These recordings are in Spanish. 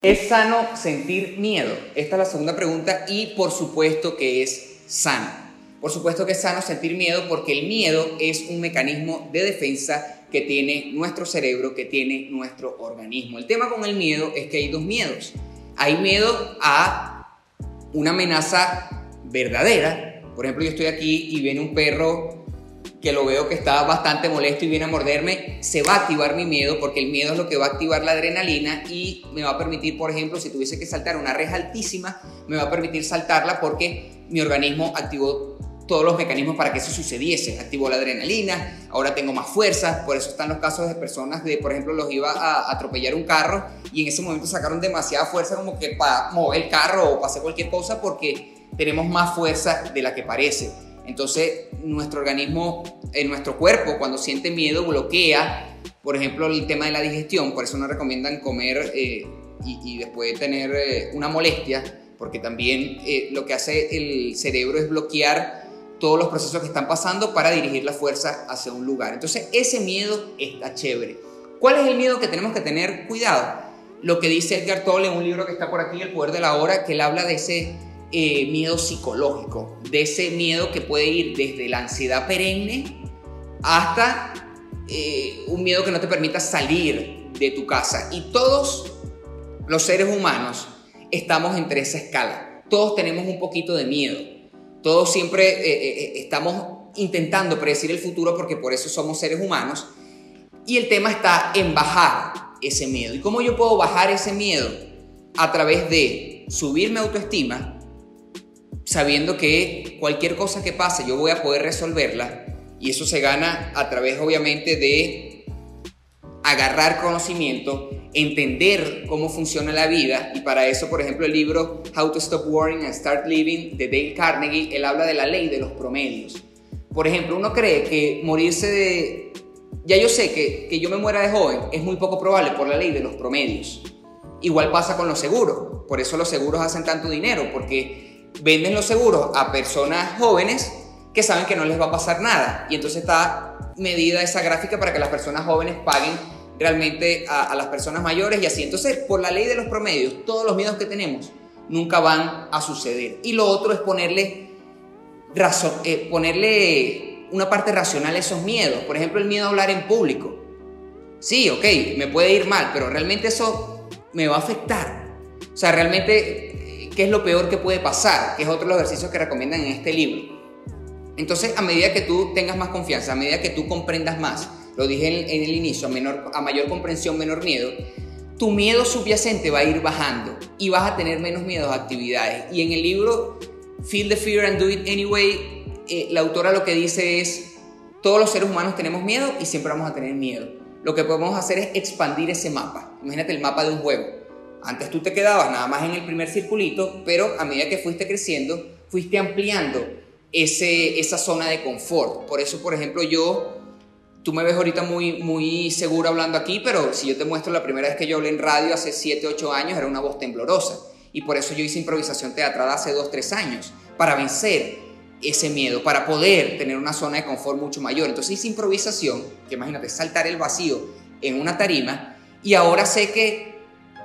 ¿Es sano sentir miedo? Esta es la segunda pregunta y por supuesto que es sano. Por supuesto que es sano sentir miedo porque el miedo es un mecanismo de defensa que tiene nuestro cerebro, que tiene nuestro organismo. El tema con el miedo es que hay dos miedos. Hay miedo a una amenaza verdadera. Por ejemplo, yo estoy aquí y viene un perro que lo veo que está bastante molesto y viene a morderme, se va a activar mi miedo porque el miedo es lo que va a activar la adrenalina y me va a permitir, por ejemplo, si tuviese que saltar una reja altísima, me va a permitir saltarla porque mi organismo activó todos los mecanismos para que eso sucediese. Activó la adrenalina, ahora tengo más fuerza, por eso están los casos de personas de, por ejemplo, los iba a atropellar un carro y en ese momento sacaron demasiada fuerza como que para mover el carro o para hacer cualquier cosa porque tenemos más fuerza de la que parece. Entonces, nuestro organismo, en nuestro cuerpo, cuando siente miedo, bloquea, por ejemplo, el tema de la digestión. Por eso nos recomiendan comer eh, y, después tener eh, una molestia, porque también eh, lo que hace el cerebro es bloquear todos los procesos que están pasando para dirigir la fuerza hacia un lugar. Entonces, ese miedo está chévere. ¿Cuál es el miedo que tenemos que tener cuidado? Lo que dice Edgar Tolle en un libro que está por aquí, El Poder de la Hora, que él habla de ese eh, miedo psicológico, de ese miedo que puede ir desde la ansiedad perenne hasta eh, un miedo que no te permita salir de tu casa. Y todos los seres humanos estamos entre esa escala. Todos tenemos un poquito de miedo. Todos siempre eh, estamos intentando predecir el futuro porque por eso somos seres humanos. Y el tema está en bajar ese miedo. ¿Y cómo yo puedo bajar ese miedo? A través de subir mi autoestima, sabiendo que cualquier cosa que pase yo voy a poder resolverla y eso se gana a través obviamente de agarrar conocimiento, entender cómo funciona la vida y para eso, por ejemplo, el libro How to Stop Worrying and Start Living de Dale Carnegie, él habla de la ley de los promedios. Por ejemplo, uno cree que morirse de... Ya yo sé que, que yo me muera de joven es muy poco probable por la ley de los promedios. Igual pasa con los seguros. Por eso los seguros hacen tanto dinero, porque venden los seguros a personas jóvenes que saben que no les va a pasar nada. Y entonces está medida esa gráfica para que las personas jóvenes paguen realmente a, las personas mayores y así. Entonces, por la ley de los promedios, todos los miedos que tenemos nunca van a suceder. Y lo otro es ponerle, razón, eh, ponerle una parte racional a esos miedos. Por ejemplo, el miedo a hablar en público. Sí, ok, me puede ir mal, pero realmente eso me va a afectar. O sea, realmente qué es lo peor que puede pasar, que es otro de los ejercicios que recomiendan en este libro. Entonces, a medida que tú tengas más confianza, a medida que tú comprendas más, lo dije en, el inicio, a, mayor comprensión, menor miedo, tu miedo subyacente va a ir bajando y vas a tener menos miedo a actividades. Y en el libro Feel the Fear and Do It Anyway, eh, la autora lo que dice es, todos los seres humanos tenemos miedo y siempre vamos a tener miedo. Lo que podemos hacer es expandir ese mapa. Imagínate el mapa de un juego. Antes tú te quedabas nada más en el primer circulito, pero a medida que fuiste creciendo, fuiste ampliando ese, esa zona de confort. Por eso, por ejemplo, yo, tú me ves ahorita muy, muy seguro hablando aquí, pero si yo te muestro la primera vez que yo hablé en radio hace 7, 8 años, era una voz temblorosa. Y por eso yo hice improvisación teatral hace 2, 3 años, para vencer ese miedo, para poder tener una zona de confort mucho mayor. Entonces hice improvisación, que imagínate, saltar el vacío en una tarima, y ahora sé que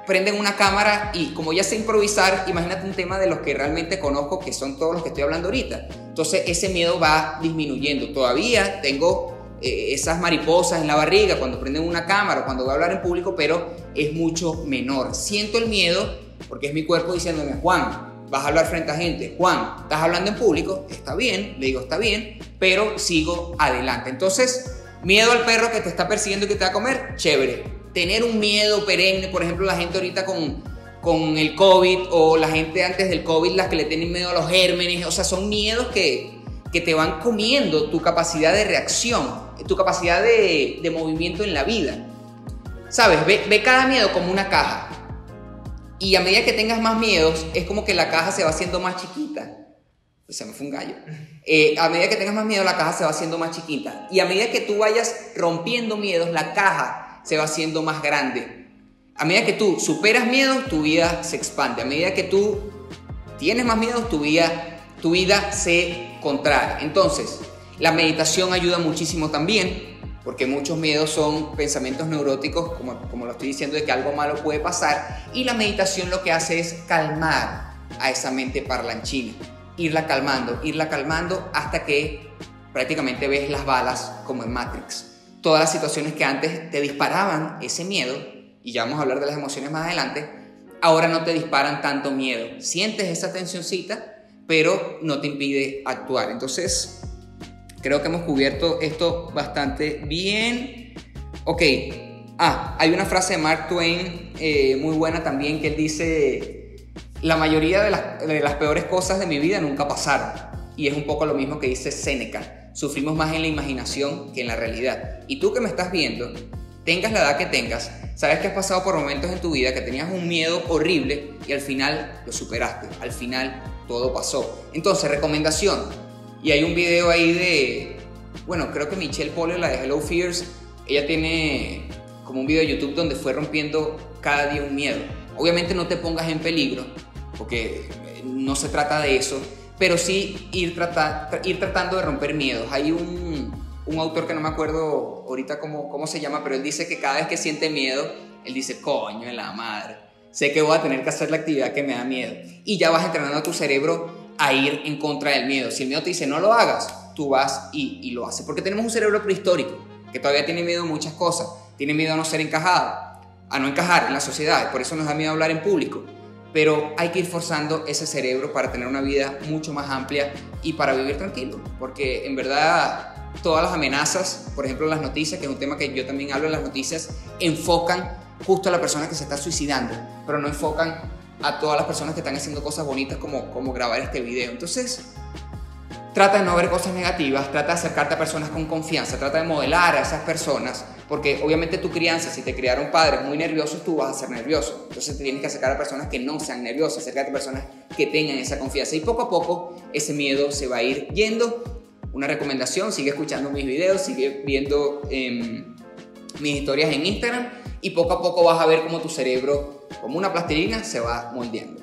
prenden una cámara y como ya sé improvisar, imagínate un tema de los que realmente conozco, que son todos los que estoy hablando ahorita. Entonces ese miedo va disminuyendo. Todavía tengo eh, esas mariposas en la barriga cuando prenden una cámara o cuando voy a hablar en público, pero es mucho menor. Siento el miedo porque es mi cuerpo diciéndome, Juan, vas a hablar frente a gente. Juan, estás hablando en público, está bien, le digo, está bien, pero sigo adelante. Entonces, miedo al perro que te está persiguiendo y que te va a comer, chévere tener un miedo perenne, por ejemplo, la gente ahorita con, con el COVID o la gente antes del COVID, las que le tienen miedo a los gérmenes, o sea, son miedos que, que te van comiendo tu capacidad de reacción, tu capacidad de, de movimiento en la vida. ¿Sabes? Ve, ve, cada miedo como una caja. Y a medida que tengas más miedos, es como que la caja se va haciendo más chiquita. Pues se me fue un gallo. Eh, a medida que tengas más miedo, la caja se va haciendo más chiquita. Y a medida que tú vayas rompiendo miedos, la caja se va haciendo más grande. A medida que tú superas miedos, tu vida se expande. A medida que tú tienes más miedos, tu vida, tu vida se contrae. Entonces, la meditación ayuda muchísimo también. porque muchos miedos son pensamientos neuróticos, como, como lo estoy diciendo, de que algo malo puede pasar, y la meditación lo que hace es calmar a esa mente parlanchina, irla calmando, irla calmando hasta que prácticamente ves las balas como en Matrix. Todas las situaciones que antes te disparaban ese miedo, y ya vamos a hablar de las emociones más adelante, ahora no te disparan tanto miedo. Sientes esa tensióncita, pero no te impide actuar. Entonces, creo que hemos cubierto esto bastante bien. Ok, ah, hay una frase de Mark Twain eh, muy buena también que él dice, la mayoría de las, de las peores cosas de mi vida nunca pasaron. Y es un poco lo mismo que dice Seneca sufrimos más en la imaginación que en la realidad. Y tú que me estás viendo, tengas la edad que tengas, sabes que has pasado por momentos en tu vida que tenías un miedo horrible y al final lo superaste, al final todo pasó. Entonces, recomendación, y hay un video ahí de, bueno, creo que Michelle Poller, la de Hello Fears, ella tiene como un video de YouTube donde fue rompiendo cada día un miedo. Obviamente no te pongas en peligro, porque no se trata de eso, pero sí ir, tratando de romper miedos. Hay un, autor que no me acuerdo ahorita cómo, cómo se llama, pero él dice que cada vez que siente miedo, él dice, coño en la madre, sé que voy a tener que hacer la actividad que me da miedo. Y ya vas entrenando a tu cerebro a ir en contra del miedo. Si el miedo te dice no lo hagas, tú vas y, y lo haces. Porque tenemos un cerebro prehistórico que todavía tiene miedo a muchas cosas. Tiene miedo a no ser encajado, a no encajar en la sociedad. Por eso nos da miedo hablar en público pero hay que ir forzando ese cerebro para tener una vida mucho más amplia y para vivir tranquilo, porque en verdad todas las amenazas, por ejemplo las noticias, que es un tema que yo también hablo en las noticias, enfocan justo a la persona que se está suicidando, pero no enfocan a todas las personas que están haciendo cosas bonitas como, como grabar este video. Entonces, Trata de no ver cosas negativas, trata de acercarte a personas con confianza, trata de modelar a esas personas, porque obviamente tu crianza, si te criaron padres muy nerviosos, tú vas a ser nervioso. Entonces te tienes que acercar a personas que no sean nerviosas, acercarte a personas que tengan esa confianza. Y poco a poco ese miedo se va a ir yendo. Una recomendación, sigue escuchando mis videos, sigue viendo em, mis historias en Instagram y poco a poco vas a ver cómo tu cerebro, como una plastilina, se va moldeando.